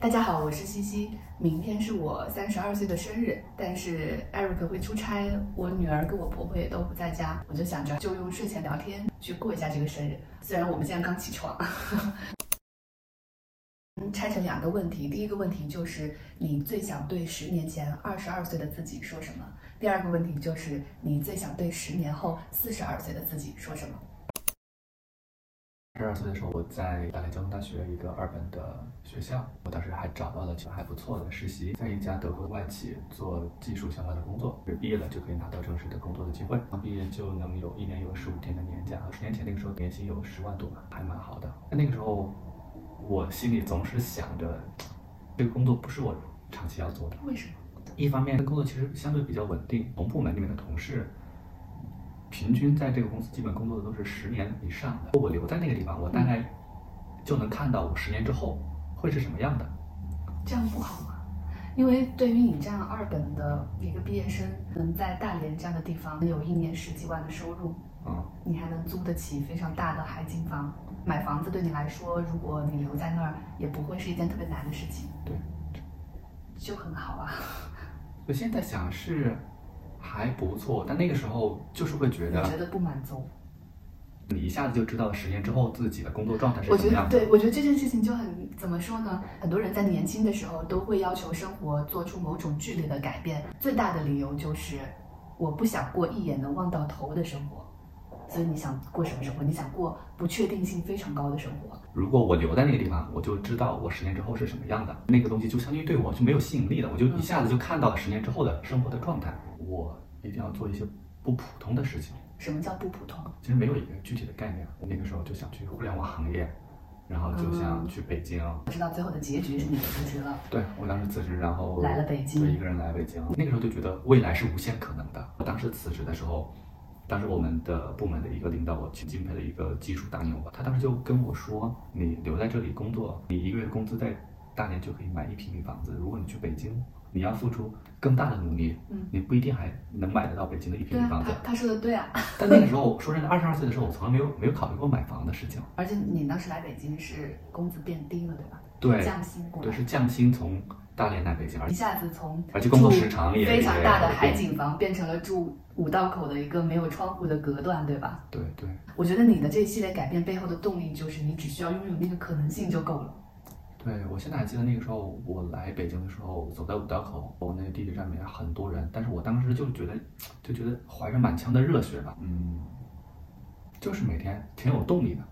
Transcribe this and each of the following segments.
大家好，我是西西。明天是我三十二岁的生日，但是 Eric 会出差，我女儿跟我婆婆也都不在家，我就想着就用睡前聊天去过一下这个生日。虽然我们现在刚起床。拆成两个问题，第一个问题就是你最想对十年前二十二岁的自己说什么？第二个问题就是你最想对十年后四十二岁的自己说什么？十二岁的时候，我在大连交通大学一个二本的学校，我当时还找到了其实还不错的实习，在一家德国外企做技术相关的工作，毕业了就可以拿到正式的工作的机会，刚毕业就能有一年有十五天的年假，十年前那个时候年薪有十万多吧，还蛮好的。那个时候。我心里总是想着，这个工作不是我长期要做的。为什么？一方面，工作其实相对比较稳定，同部门里面的同事，平均在这个公司基本工作的都是十年以上的。我留在那个地方，我大概就能看到我十年之后会是什么样的。这样不好吗？因为对于你这样二本的一个毕业生，能在大连这样的地方有一年十几万的收入，嗯，你还能租得起非常大的海景房。买房子对你来说，如果你留在那儿，也不会是一件特别难的事情。对，就很好啊。我现在想是还不错，但那个时候就是会觉得觉得不满足。你一下子就知道十年之后自己的工作状态是什么样的。对，我觉得这件事情就很怎么说呢？很多人在年轻的时候都会要求生活做出某种剧烈的改变，最大的理由就是我不想过一眼能望到头的生活。所以你想过什么生活？你想过不确定性非常高的生活？如果我留在那个地方，我就知道我十年之后是什么样的。那个东西就相当于对我就没有吸引力了，我就一下子就看到了十年之后的生活的状态。我一定要做一些不普通的事情。什么叫不普通？其实没有一个具体的概念。我那个时候就想去互联网行业，然后就想去北京。我知道最后的结局是你辞职了。对，我当时辞职，然后来了北京，对，一个人来北京。那个时候就觉得未来是无限可能的。我当时辞职的时候。当时我们的部门的一个领导，我挺敬佩的一个技术大牛吧，他当时就跟我说：“你留在这里工作，你一个月工资在大连就可以买一平米房子。如果你去北京，你要付出更大的努力，嗯，你不一定还能买得到北京的一平米房子。”他说的对啊。但那个时候，说真的，二十二岁的时候，我从来没有没有考虑过买房的事情。而且你当时来北京是工资变低了，对吧？对，降薪过对，是降薪从。大连来北京，一下子从而且工作时长也非常大的海景房变成了住五道口的一个没有窗户的隔断，对吧？对对。我觉得你的这一系列改变背后的动力就是你只需要拥有那个可能性就够了。对，我现在还记得那个时候我来北京的时候，走在五道口，我那个地铁站里面很多人，但是我当时就觉得就觉得怀着满腔的热血吧，嗯，就是每天挺有动力的，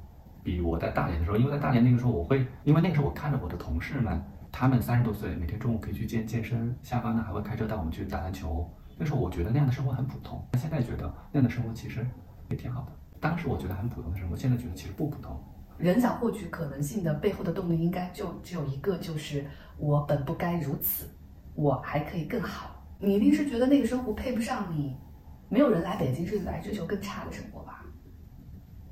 比我在大连的时候，因为在大连那个时候我会，因为那个时候我看着我的同事们。他们三十多岁，每天中午可以去健健身，下班呢还会开车带我们去打篮球。那时候我觉得那样的生活很普通，现在觉得那样的生活其实也挺好的。当时我觉得很普通的生活，现在觉得其实不普通。人想获取可能性的背后的动力，应该就只有一个，就是我本不该如此，我还可以更好。你一定是觉得那个生活配不上你，没有人来北京是来追求更差的生活吧？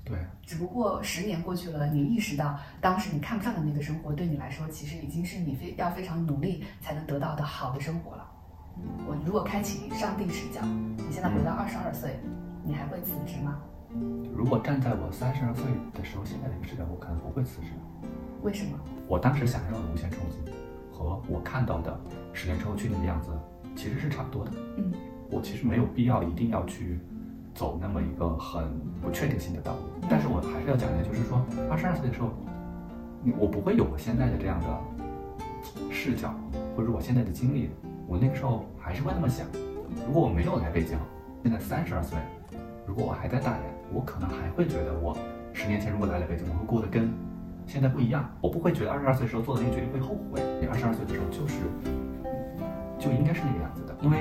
对，只不过十年过去了，你意识到当时你看不上的那个生活，对你来说其实已经是你非要非常努力才能得到的好的生活了。我如果开启上帝视角，你现在回到二十二岁，你还会辞职吗？如果站在我三十二岁的时候，现在这个视角，我可能不会辞职。为什么？我当时想要的无限冲击，和我看到的十年之后去年的样子其实是差不多的。嗯，我其实没有必要一定要去。走那么一个很不确定性的道路，但是我还是要讲一下，就是说，二十二岁的时候，我不会有我现在的这样的视角，或者我现在的经历，我那个时候还是会那么想。如果我没有来北京，现在三十二岁，如果我还在大连，我可能还会觉得我十年前如果来了北京，我会过得跟现在不一样。我不会觉得二十二岁时候做的那个决定会后悔。你二十二岁的时候就是就应该是那个样子的，因为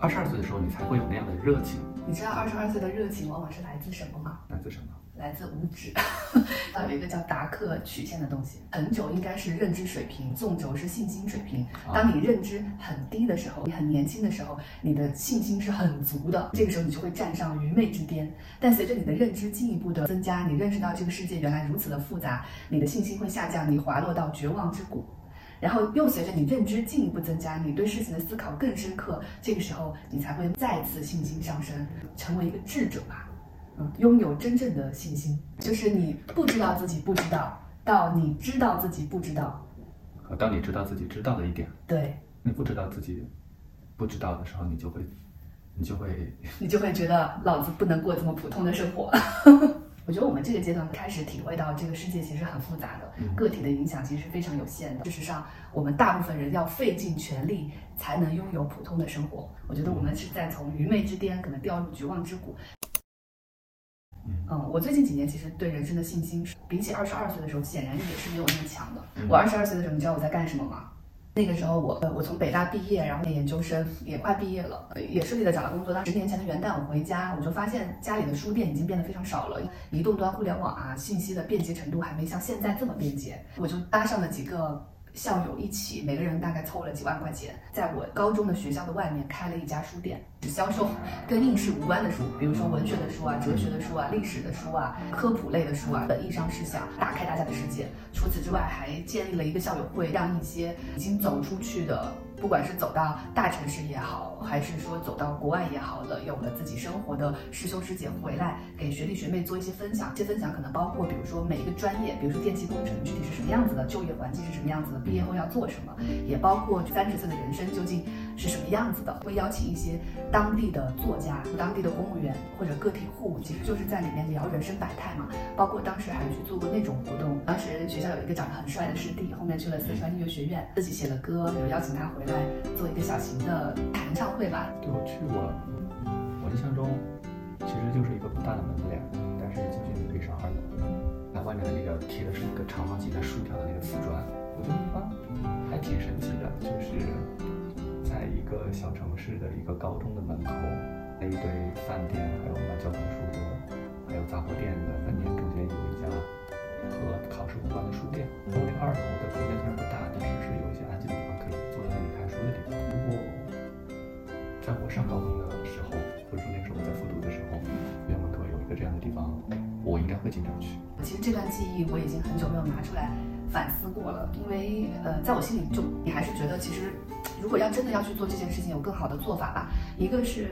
二十二岁的时候你才会有那样的热情。你知道二十二岁的热情往往是来自什么吗？来自什么？来自无知。有一个叫达克曲线的东西，横轴应该是认知水平，纵轴是信心水平。当你认知很低的时候，你很年轻的时候，你的信心是很足的，这个时候你就会站上愚昧之巅。但随着你的认知进一步的增加，你认识到这个世界原来如此的复杂，你的信心会下降，你滑落到绝望之谷。然后又随着你认知进一步增加，你对事情的思考更深刻，这个时候你才会再次信心上升，成为一个智者吧，嗯，拥有真正的信心，就是你不知道自己不知道，到你知道自己不知道，和当你知道自己知道的一点，对你不知道自己不知道的时候，你就会，你就会，你就会觉得老子不能过这么普通的生活。我觉得我们这个阶段开始体会到这个世界其实很复杂的，个体的影响其实非常有限的。事实上，我们大部分人要费尽全力才能拥有普通的生活。我觉得我们是在从愚昧之巅可能掉入绝望之谷。嗯，我最近几年其实对人生的信心，比起二十二岁的时候，显然也是没有那么强的。我二十二岁的时候，你知道我在干什么吗？那个时候我我从北大毕业，然后念研究生也快毕业了，也顺利的找到工作。当十年前的元旦，我回家，我就发现家里的书店已经变得非常少了，移动端互联网啊，信息的便捷程度还没像现在这么便捷。我就搭上了几个。校友一起，每个人大概凑了几万块钱，在我高中的学校的外面开了一家书店，只销售跟应试无关的书，比如说文学的书啊、哲学的书啊、历史的书啊、科普类的书啊本意上是想，打开大家的世界。除此之外，还建立了一个校友会，让一些已经走出去的。不管是走到大城市也好，还是说走到国外也好的，有了自己生活的师兄师姐回来，给学弟学妹做一些分享。这些分享可能包括，比如说每一个专业，比如说电气工程具体是什么样子的，就业环境是什么样子的，毕业后要做什么，也包括三十岁的人生究竟是什么样子的。会邀请一些当地的作家、当地的公务员或者个体户，其实就是在里面聊人生百态嘛。包括当时还去做过那种活动，当时学校有一个长得很帅的师弟，后面去了四川音乐学院，自己写了歌，有邀请他回。来做一个小型的弹唱会吧。对，我去过。我印象中，其实就是一个不大的门脸，但是进去你可以上二楼。那外面的那个贴的是一个长方形的竖条的那个瓷砖，我觉得地方还挺神奇的，就是在一个小城市的一个高中的门口，那一堆饭店，还有卖交通书的，还有杂货店的门店中间有一家和考试无关的书店。那个二楼的空间虽然不大，但是是有一些安静的上高中的时候，或者说那时候我在复读的时候，院门口有一个这样的地方，我应该会经常去。其实这段记忆我已经很久没有拿出来反思过了，因为呃，在我心里就你还是觉得，其实如果要真的要去做这件事情，有更好的做法吧。一个是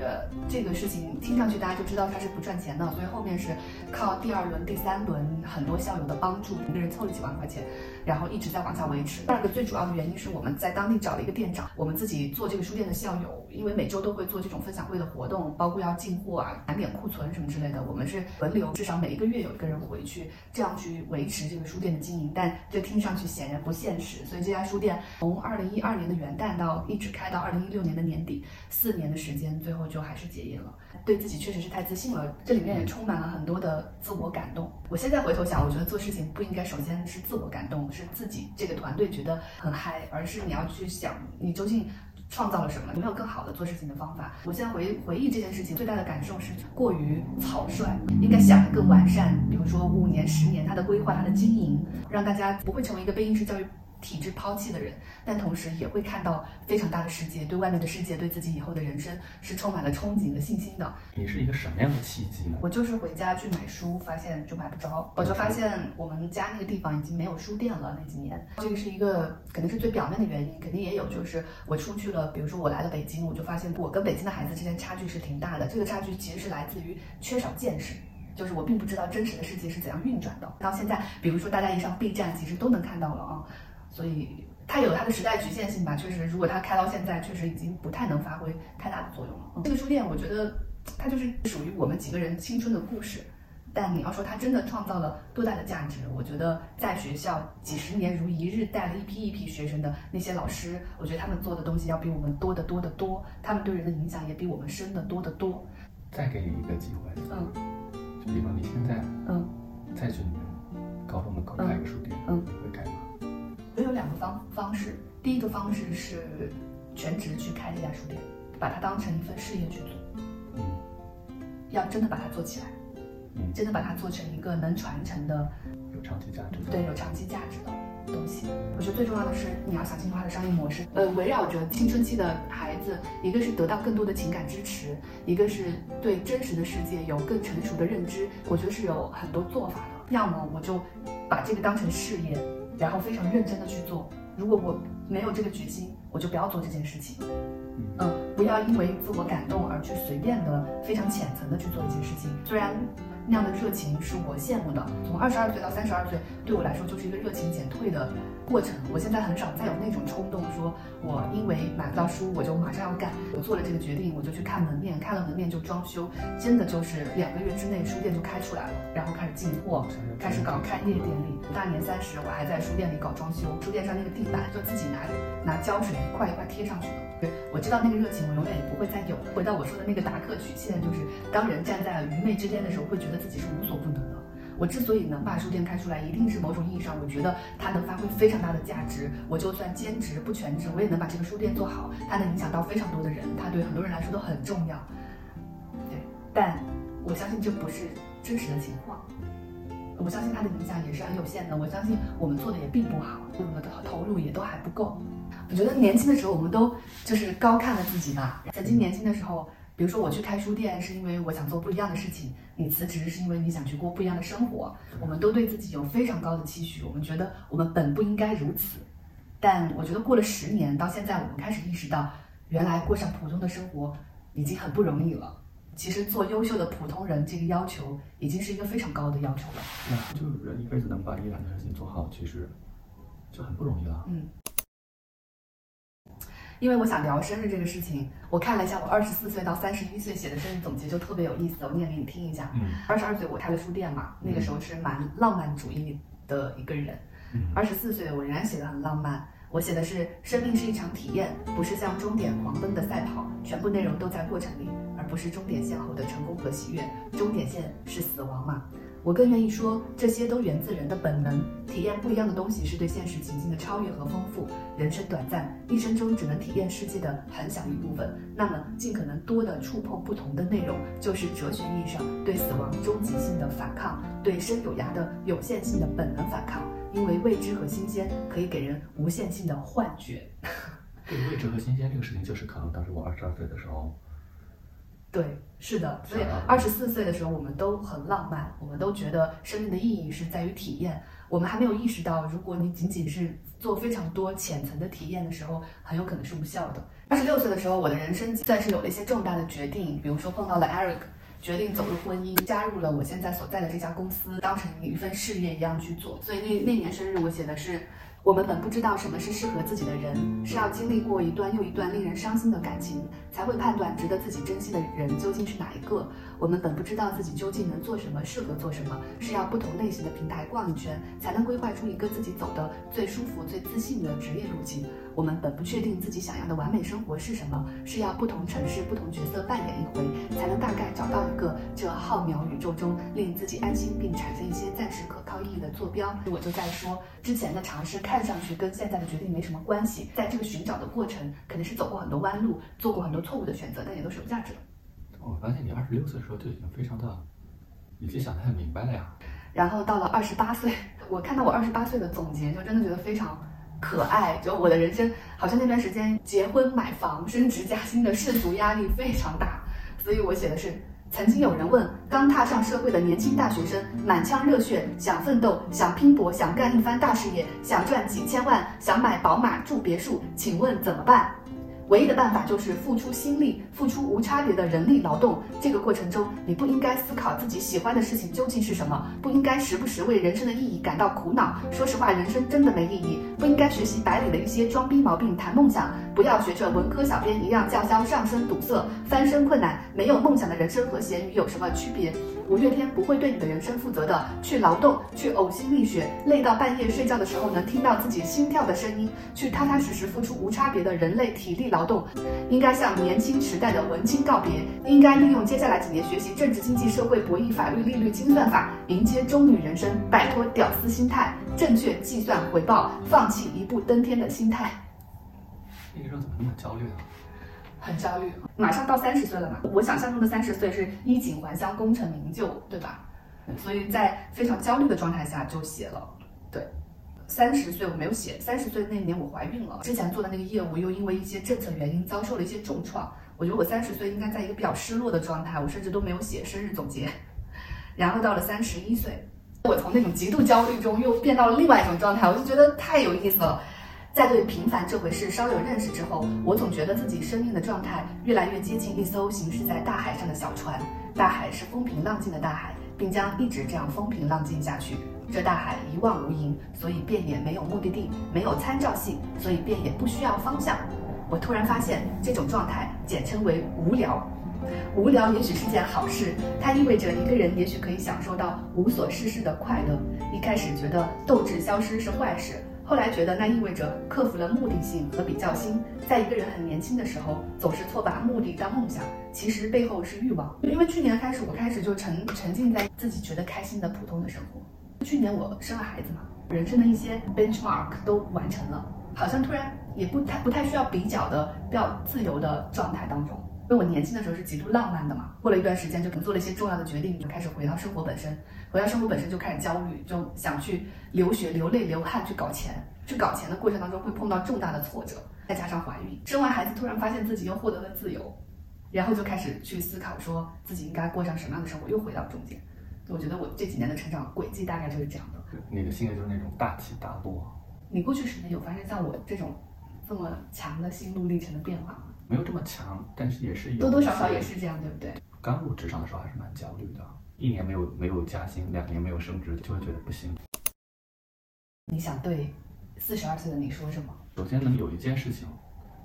这个事情听上去大家就知道它是不赚钱的，所以后面是靠第二轮、第三轮很多校友的帮助，一个人凑了几万块钱。然后一直在往下维持。第二个最主要的原因是我们在当地找了一个店长，我们自己做这个书店的校友，因为每周都会做这种分享会的活动，包括要进货啊、盘点库存什么之类的，我们是轮流，至少每一个月有一个人回去，这样去维持这个书店的经营。但这听上去显然不现实，所以这家书店从二零一二年的元旦到一直开到二零一六年的年底，四年的时间，最后就还是结业了。对自己确实是太自信了，这里面也充满了很多的自我感动。我现在回头想，我觉得做事情不应该首先是自我感动。是自己这个团队觉得很嗨，而是你要去想你究竟创造了什么，有没有更好的做事情的方法。我现在回回忆这件事情，最大的感受是过于草率，应该想得更完善。比如说五年、十年，它的规划、它的经营，让大家不会成为一个被应试教育。体制抛弃的人，但同时也会看到非常大的世界，对外面的世界，对自己以后的人生是充满了憧憬和信心的。你是一个什么样的契机呢？我就是回家去买书，发现就买不着，我就发现我们家那个地方已经没有书店了。那几年，这个是一个肯定是最表面的原因，肯定也有，就是我出去了，比如说我来了北京，我就发现我跟北京的孩子之间差距是挺大的。这个差距其实是来自于缺少见识，就是我并不知道真实的世界是怎样运转的。到现在，比如说大家一上 B 站，其实都能看到了啊。所以它有它的时代局限性吧，确实，如果它开到现在，确实已经不太能发挥太大的作用了。这个书店，我觉得它就是属于我们几个人青春的故事。但你要说它真的创造了多大的价值，我觉得在学校几十年如一日带了一批一批学生的那些老师，我觉得他们做的东西要比我们多得多得多，他们对人的影响也比我们深得多得多。再给你一个机会，嗯，就比方你现在，嗯，再去你们高中门口开个书店，嗯，你会开吗？我有两个方方式，第一个方式是全职去开这家书店，把它当成一份事业去做，嗯，要真的把它做起来，嗯，真的把它做成一个能传承的、有长期价值的，对，有长期价值的东西。我觉得最重要的是你要想清楚它的商业模式，呃，围绕着青春期的孩子，一个是得到更多的情感支持，一个是对真实的世界有更成熟的认知。我觉得是有很多做法的，要么我就把这个当成事业。然后非常认真的去做。如果我没有这个决心，我就不要做这件事情。嗯，不要因为自我感动而去随便的、非常浅层的去做一件事情。虽然那样的热情是我羡慕的，从二十二岁到三十二岁，对我来说就是一个热情减退的过程。我现在很少再有那种冲动，说我因为买不到书，我就马上要干。我做了这个决定，我就去看门面，看了门面就装修，真的就是两个月之内书店就开出来了，然后开始进货，开始搞开业典礼。大年三十我还在书店里搞装修，书店上那个地板就自己拿拿胶水一块一块贴上去的。对，我知道那个热情我永远也不会再有。回到我说的那个达克曲线，就是当人站在愚昧之巅的时候，会觉得自己是无所不能的。我之所以能把书店开出来，一定是某种意义上，我觉得它能发挥非常大的价值。我就算兼职不全职，我也能把这个书店做好。它能影响到非常多的人，它对很多人来说都很重要。对，但我相信这不是真实的情况。我相信它的影响也是很有限的。我相信我们做的也并不好，我们的投入也都还不够。我觉得年轻的时候，我们都就是高看了自己嘛。曾经年轻的时候。比如说我去开书店是因为我想做不一样的事情，你辞职是因为你想去过不一样的生活。我们都对自己有非常高的期许，我们觉得我们本不应该如此。但我觉得过了十年，到现在我们开始意识到，原来过上普通的生活已经很不容易了。其实做优秀的普通人这个要求已经是一个非常高的要求了。那就是人一辈子能把一两件事情做好，其实就很不容易了。嗯。因为我想聊生日这个事情，我看了一下我二十四岁到三十一岁写的生日总结，就特别有意思，我念给你听一下。嗯，二十二岁我开了书店嘛，那个时候是蛮浪漫主义的一个人。二十四岁我仍然写的很浪漫，我写的是生命是一场体验，不是像终点狂奔的赛跑，全部内容都在过程里，而不是终点线后的成功和喜悦。终点线是死亡嘛？我更愿意说，这些都源自人的本能。体验不一样的东西是对现实情境的超越和丰富。人生短暂，一生中只能体验世界的很小一部分。那么，尽可能多的触碰不同的内容，就是哲学意义上对死亡终极性的反抗，对生有涯的有限性的本能反抗。因为未知和新鲜可以给人无限性的幻觉。对未知和新鲜这个事情，就是可能当时我二十二岁的时候。对，是的，所以二十四岁的时候，我们都很浪漫，我们都觉得生命的意义是在于体验。我们还没有意识到，如果你仅仅是做非常多浅层的体验的时候，很有可能是无效的。二十六岁的时候，我的人生算是有了一些重大的决定，比如说碰到了 Eric，决定走入婚姻，加入了我现在所在的这家公司，当成一份事业一样去做。所以那那年生日，我写的是。我们本不知道什么是适合自己的人，是要经历过一段又一段令人伤心的感情，才会判断值得自己珍惜的人究竟是哪一个。我们本不知道自己究竟能做什么，适合做什么，是要不同类型的平台逛一圈，才能规划出一个自己走的最舒服、最自信的职业路径。我们本不确定自己想要的完美生活是什么，是要不同城市、不同角色扮演一回，才能大概找到一个这浩渺宇宙中令自己安心并产生一些暂时可靠意义的坐标。我就在说，之前的尝试看上去跟现在的决定没什么关系，在这个寻找的过程，肯定是走过很多弯路，做过很多错误的选择，但也都是有价值的。我发现你二十六岁的时候就已经非常的，已经想得很明白了呀。然后到了二十八岁，我看到我二十八岁的总结，就真的觉得非常。可爱，就我的人生好像那段时间结婚、买房、升职加薪的世俗压力非常大，所以我写的是：曾经有人问刚踏上社会的年轻大学生，满腔热血，想奋斗，想拼搏，想干一番大事业，想赚几千万，想买宝马住别墅，请问怎么办？唯一的办法就是付出心力，付出无差别的人力劳动。这个过程中，你不应该思考自己喜欢的事情究竟是什么，不应该时不时为人生的意义感到苦恼。说实话，人生真的没意义。不应该学习白领的一些装逼毛病谈梦想，不要学着文科小编一样叫嚣上升堵塞，翻身困难。没有梦想的人生和咸鱼有什么区别？五月天不会对你的人生负责的。去劳动，去呕心沥血，累到半夜睡觉的时候能听到自己心跳的声音，去踏踏实实付出无差别的人类体力劳动。应该向年轻时代的文青告别，应该利用接下来几年学习政治、经济、社会、博弈、法律、利率、精算法，迎接中女人生，摆脱屌丝心态，正确计算回报，放弃一步登天的心态。那个时候怎么那么焦虑啊？很焦虑，马上到三十岁了嘛。我想象中的三十岁是衣锦还乡、功成名就，对吧？所以在非常焦虑的状态下就写了。对，三十岁我没有写，三十岁那年我怀孕了，之前做的那个业务又因为一些政策原因遭受了一些重创。我觉得我三十岁应该在一个比较失落的状态，我甚至都没有写生日总结。然后到了三十一岁，我从那种极度焦虑中又变到了另外一种状态，我就觉得太有意思了。在对平凡这回事稍有认识之后，我总觉得自己生命的状态越来越接近一艘行驶在大海上的小船。大海是风平浪静的大海，并将一直这样风平浪静下去。这大海一望无垠，所以便也没有目的地，没有参照系，所以便也不需要方向。我突然发现，这种状态简称为无聊。无聊也许是件好事，它意味着一个人也许可以享受到无所事事的快乐。一开始觉得斗志消失是坏事，后来觉得那意味着克服了目的性和比较心。在一个人很年轻的时候，总是错把目的当梦想，其实背后是欲望。因为去年开始，我开始就沉沉浸在自己觉得开心的普通的生活。去年我生了孩子嘛，人生的一些 benchmark 都完成了，好像突然也不太不太需要比较的比较自由的状态当中。因为我年轻的时候是极度浪漫的嘛，过了一段时间就可能做了一些重要的决定，就开始回到生活本身，回到生活本身就开始焦虑，就想去流血、流泪、流汗去搞钱，去搞钱的过程当中会碰到重大的挫折，再加上怀孕，生完孩子突然发现自己又获得了自由，然后就开始去思考说自己应该过上什么样的生活，又回到中间。我觉得我这几年的成长轨迹大概就是这样的。你的性格就是那种大起大落。你过去十年有发生像我这种这么强的心路历程的变化吗？没有这么强，但是也是有多多少少也是这样，对不对？刚入职场的时候还是蛮焦虑的，一年没有没有加薪，两年没有升职，就会觉得不行。你想对四十二岁的你说什么？首先能有一件事情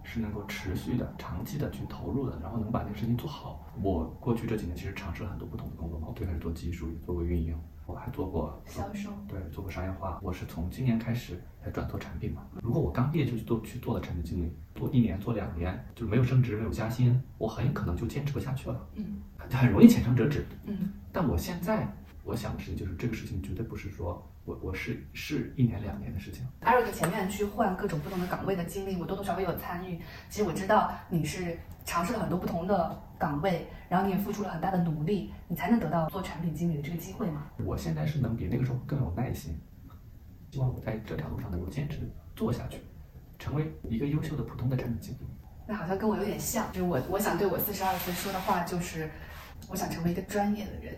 是能够持续的、长期的去投入的，然后能把这个事情做好。我过去这几年其实尝试了很多不同的工作嘛，我最开始做技术，也做过运营。我还做过销售，对，做过商业化。我是从今年开始才转做产品嘛。如果我刚毕业就去做去做了产品经理，做一年做两年，就是没有升职没有加薪，我很有可能就坚持不下去了。嗯，很容易浅尝辄止。嗯，但我现在我想的事情就是这个事情绝对不是说我我是是一年两年的事情。艾瑞克前面去换各种不同的岗位的经历，我多多少少有参与。其实我知道你是尝试了很多不同的。岗位，然后你也付出了很大的努力，你才能得到做产品经理的这个机会嘛？我现在是能比那个时候更有耐心，希望我在这条路上能够坚持做下去，成为一个优秀的普通的产品经理。那好像跟我有点像，就是我我想对我四十二岁说的话就是，我想成为一个专业的人。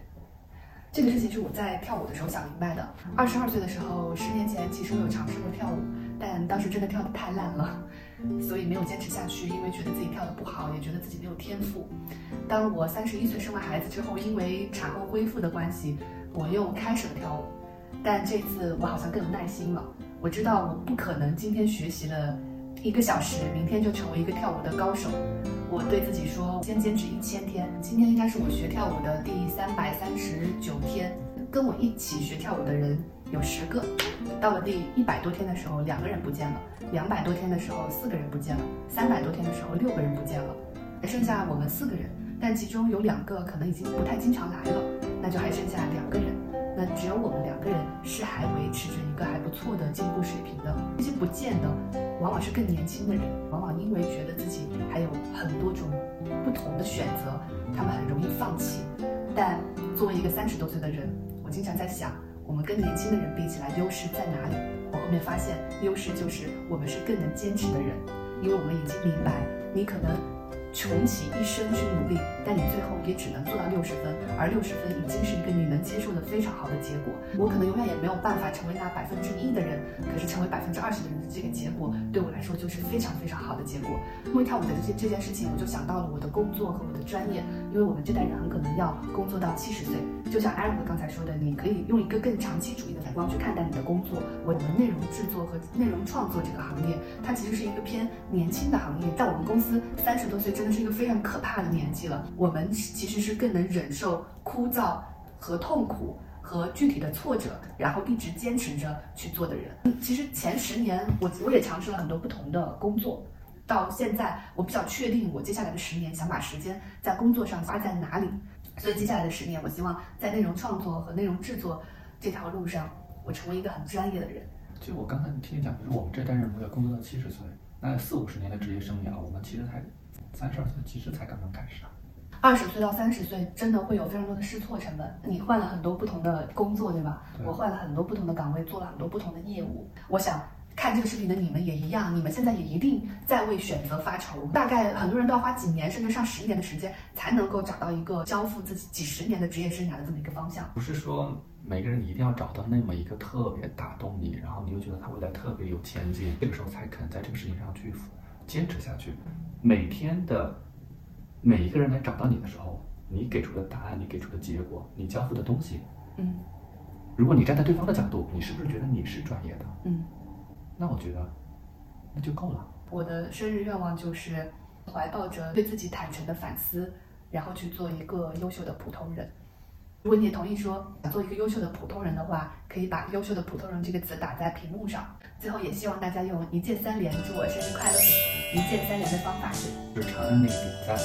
这个事情是我在跳舞的时候想明白的。二十二岁的时候，十年前其实我有尝试过跳舞，但当时真的跳得太烂了。所以没有坚持下去，因为觉得自己跳得不好，也觉得自己没有天赋。当我三十一岁生完孩子之后，因为产后恢复的关系，我又开始了跳舞。但这次我好像更有耐心了。我知道我不可能今天学习了一个小时，明天就成为一个跳舞的高手。我对自己说，先坚持一千天。今天应该是我学跳舞的第三百三十九天。跟我一起学跳舞的人有十个，到了第一百多天的时候，两个人不见了；两百多天的时候，四个人不见了；三百多天的时候，六个人不见了，还剩下我们四个人。但其中有两个可能已经不太经常来了，那就还剩下两个人。那只有我们是还维持着一个还不错的进步水平的。这些不见的，往往是更年轻的人，往往因为觉得自己还有很多种不同的选择，他们很容易放弃。但作为一个三十多岁的人，我经常在想，我们跟年轻的人比起来，优势在哪里？我后面发现，优势就是我们是更能坚持的人，因为我们已经明白，你可能。穷其一生去努力，但你最后也只能做到六十分，而六十分已经是一个你能接受的非常好的结果。我可能永远也没有办法成为那百分之一的人，可是成为百分之二十的人的这个结果，对我来说就是非常非常好的结果。因为跳舞的这这件事情，我就想到了我的工作和我的专业，因为我们这代人很可能要工作到七十岁。就像艾瑞克刚才说的，你可以用一个更长期主义的眼光去看待你的工作。我们内容制作和内容创作这个行业，它其实是一个偏年轻的行业，在我们公司三十多岁。真的是一个非常可怕的年纪了。我们其实是更能忍受枯燥和痛苦和具体的挫折，然后一直坚持着去做的人。其实前十年，我我也尝试了很多不同的工作，到现在我比较确定，我接下来的十年想把时间在工作上花在哪里。所以接下来的十年，我希望在内容创作和内容制作这条路上，我成为一个很专业的人。就我刚才听你讲，就是我们这代人如果要工作到七十岁，那四五十年的职业生涯，我们其实还。三十二岁其实才刚刚开始啊，二十岁到三十岁真的会有非常多的试错成本。你换了很多不同的工作，对吧？我换了很多不同的岗位，做了很多不同的业务。我想看这个视频的你们也一样，你们现在也一定在为选择发愁。大概很多人都要花几年甚至上十年的时间，才能够找到一个交付自己几十年的职业生涯的这么一个方向。不是说每个人你一定要找到那么一个特别打动你，然后你又觉得他未来特别有前景，这个时候才肯在这个事情上去坚持下去。每天的每一个人来找到你的时候，你给出的答案，你给出的结果，你交付的东西，嗯，如果你站在对方的角度，你是不是觉得你是专业的？嗯，那我觉得那就够了。我的生日愿望就是怀抱着对自己坦诚的反思，然后去做一个优秀的普通人。如果你也同意说想做一个优秀的普通人的话，可以把“优秀的普通人”这个词打在屏幕上。最后也希望大家用一键三连祝我生日快乐。一键三连的方法是，就是长按那个点赞，